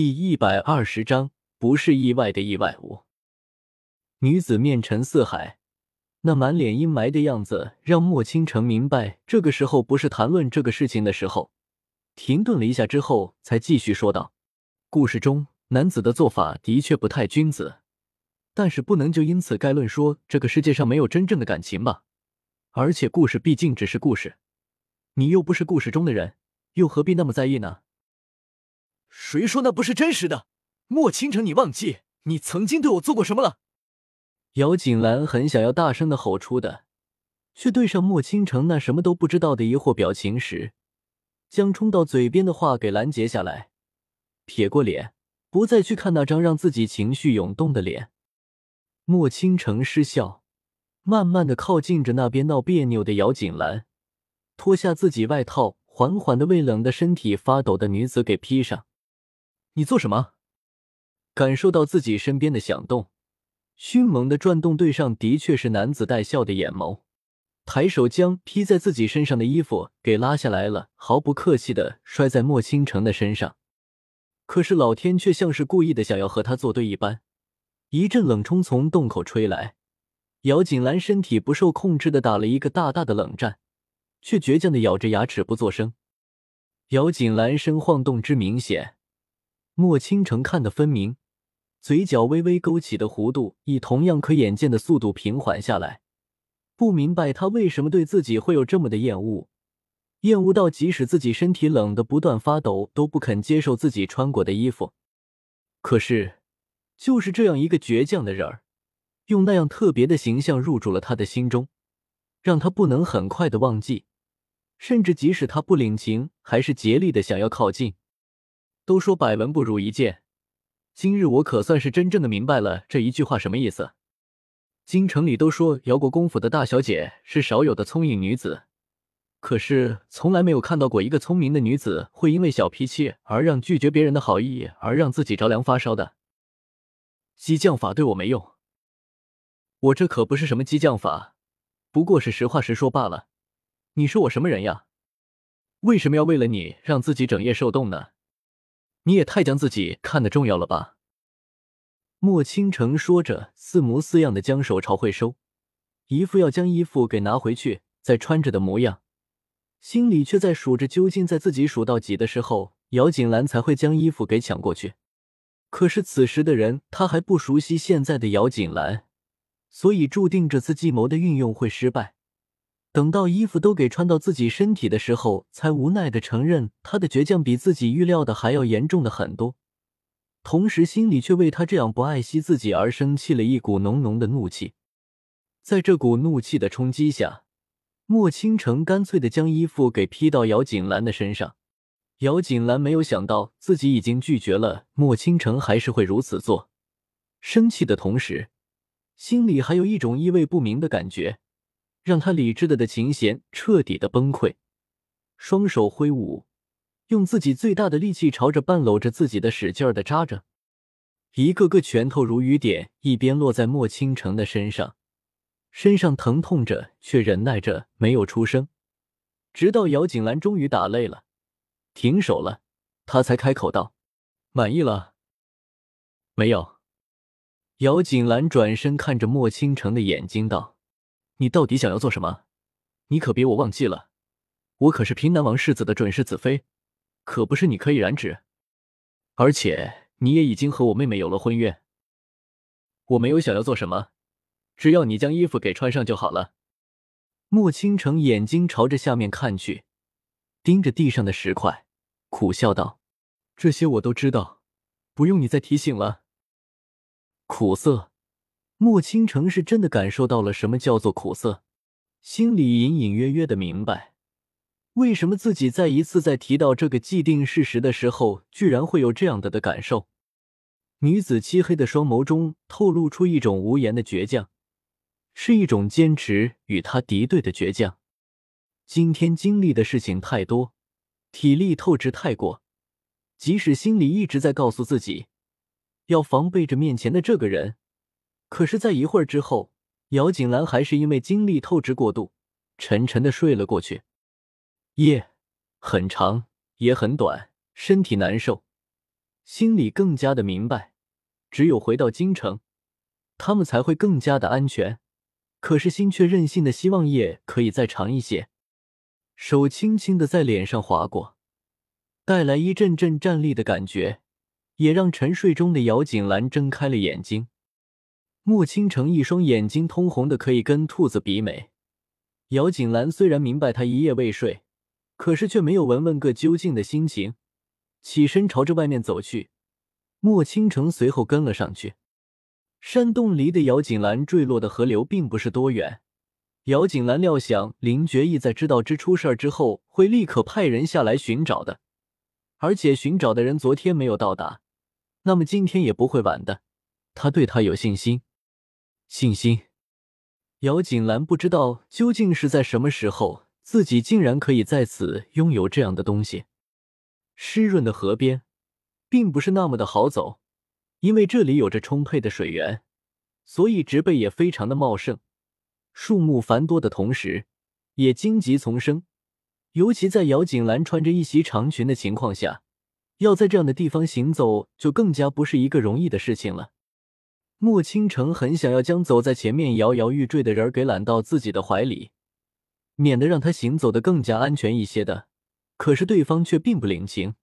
第一百二十章，不是意外的意外物。女子面沉似海，那满脸阴霾的样子让莫倾城明白，这个时候不是谈论这个事情的时候。停顿了一下之后，才继续说道：“故事中男子的做法的确不太君子，但是不能就因此概论说这个世界上没有真正的感情吧？而且故事毕竟只是故事，你又不是故事中的人，又何必那么在意呢？”谁说那不是真实的？莫倾城，你忘记你曾经对我做过什么了？姚锦兰很想要大声的吼出的，却对上莫倾城那什么都不知道的疑惑表情时，将冲到嘴边的话给拦截下来，撇过脸，不再去看那张让自己情绪涌动的脸。莫倾城失笑，慢慢的靠近着那边闹别扭的姚锦兰，脱下自己外套，缓缓的为冷的身体发抖的女子给披上。你做什么？感受到自己身边的响动，迅猛的转动对上的确是男子带笑的眼眸，抬手将披在自己身上的衣服给拉下来了，毫不客气的摔在莫倾城的身上。可是老天却像是故意的想要和他作对一般，一阵冷冲从洞口吹来，姚锦兰身体不受控制的打了一个大大的冷战，却倔强的咬着牙齿不作声。姚锦兰身晃动之明显。莫倾城看得分明，嘴角微微勾起的弧度以同样可眼见的速度平缓下来。不明白他为什么对自己会有这么的厌恶，厌恶到即使自己身体冷得不断发抖，都不肯接受自己穿过的衣服。可是，就是这样一个倔强的人儿，用那样特别的形象入住了他的心中，让他不能很快的忘记，甚至即使他不领情，还是竭力的想要靠近。都说百闻不如一见，今日我可算是真正的明白了这一句话什么意思。京城里都说姚国公府的大小姐是少有的聪颖女子，可是从来没有看到过一个聪明的女子会因为小脾气而让拒绝别人的好意而让自己着凉发烧的。激将法对我没用，我这可不是什么激将法，不过是实话实说罢了。你说我什么人呀？为什么要为了你让自己整夜受冻呢？你也太将自己看得重要了吧？莫倾城说着，似模似样的将手朝回收，一副要将衣服给拿回去再穿着的模样，心里却在数着究竟在自己数到几的时候，姚锦兰才会将衣服给抢过去。可是此时的人他还不熟悉现在的姚锦兰，所以注定这次计谋的运用会失败。等到衣服都给穿到自己身体的时候，才无奈的承认他的倔强比自己预料的还要严重的很多，同时心里却为他这样不爱惜自己而生气了一股浓浓的怒气。在这股怒气的冲击下，莫倾城干脆的将衣服给披到姚锦兰的身上。姚锦兰没有想到自己已经拒绝了，莫倾城还是会如此做，生气的同时，心里还有一种意味不明的感觉。让他理智的的琴弦彻底的崩溃，双手挥舞，用自己最大的力气朝着半搂着自己的使劲的扎着，一个个拳头如雨点，一边落在莫倾城的身上，身上疼痛着，却忍耐着没有出声，直到姚锦兰终于打累了，停手了，他才开口道：“满意了没有？”姚锦兰转身看着莫倾城的眼睛道。你到底想要做什么？你可别我忘记了，我可是平南王世子的准世子妃，可不是你可以染指。而且你也已经和我妹妹有了婚约。我没有想要做什么，只要你将衣服给穿上就好了。莫倾城眼睛朝着下面看去，盯着地上的石块，苦笑道：“这些我都知道，不用你再提醒了。”苦涩。莫倾城是真的感受到了什么叫做苦涩，心里隐隐约约的明白，为什么自己再一次在提到这个既定事实的时候，居然会有这样的的感受。女子漆黑的双眸中透露出一种无言的倔强，是一种坚持与他敌对的倔强。今天经历的事情太多，体力透支太过，即使心里一直在告诉自己，要防备着面前的这个人。可是，在一会儿之后，姚锦兰还是因为精力透支过度，沉沉的睡了过去。夜很长，也很短，身体难受，心里更加的明白，只有回到京城，他们才会更加的安全。可是心却任性的希望夜可以再长一些，手轻轻的在脸上划过，带来一阵阵战栗的感觉，也让沉睡中的姚锦兰睁开了眼睛。莫倾城一双眼睛通红的可以跟兔子比美。姚锦兰虽然明白他一夜未睡，可是却没有闻问个究竟的心情，起身朝着外面走去。莫倾城随后跟了上去。山洞离的姚锦兰坠落的河流并不是多远。姚锦兰料想林觉义在知道之出事儿之后会立刻派人下来寻找的，而且寻找的人昨天没有到达，那么今天也不会晚的。他对他有信心。信心。姚锦兰不知道究竟是在什么时候，自己竟然可以在此拥有这样的东西。湿润的河边，并不是那么的好走。因为这里有着充沛的水源，所以植被也非常的茂盛，树木繁多的同时，也荆棘丛生。尤其在姚锦兰穿着一袭长裙的情况下，要在这样的地方行走，就更加不是一个容易的事情了。莫倾城很想要将走在前面摇摇欲坠的人儿给揽到自己的怀里，免得让他行走的更加安全一些的。可是对方却并不领情，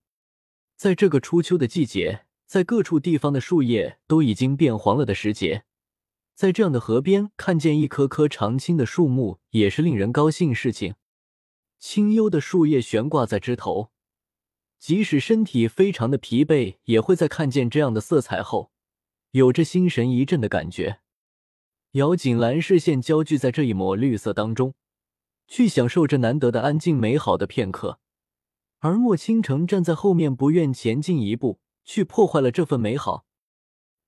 在这个初秋的季节。在各处地方的树叶都已经变黄了的时节，在这样的河边看见一棵棵常青的树木，也是令人高兴事情。清幽的树叶悬挂在枝头，即使身体非常的疲惫，也会在看见这样的色彩后，有着心神一振的感觉。姚锦兰视线焦聚在这一抹绿色当中，去享受这难得的安静美好的片刻，而莫倾城站在后面，不愿前进一步。去破坏了这份美好。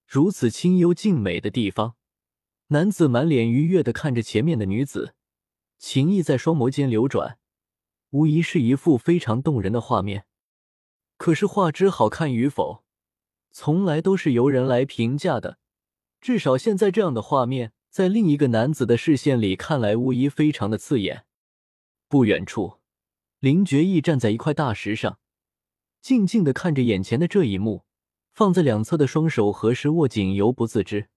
如此清幽静美的地方，男子满脸愉悦的看着前面的女子，情意在双眸间流转，无疑是一幅非常动人的画面。可是画质好看与否，从来都是由人来评价的。至少现在这样的画面，在另一个男子的视线里看来，无疑非常的刺眼。不远处，林觉意站在一块大石上。静静的看着眼前的这一幕，放在两侧的双手合十握紧，犹不自知。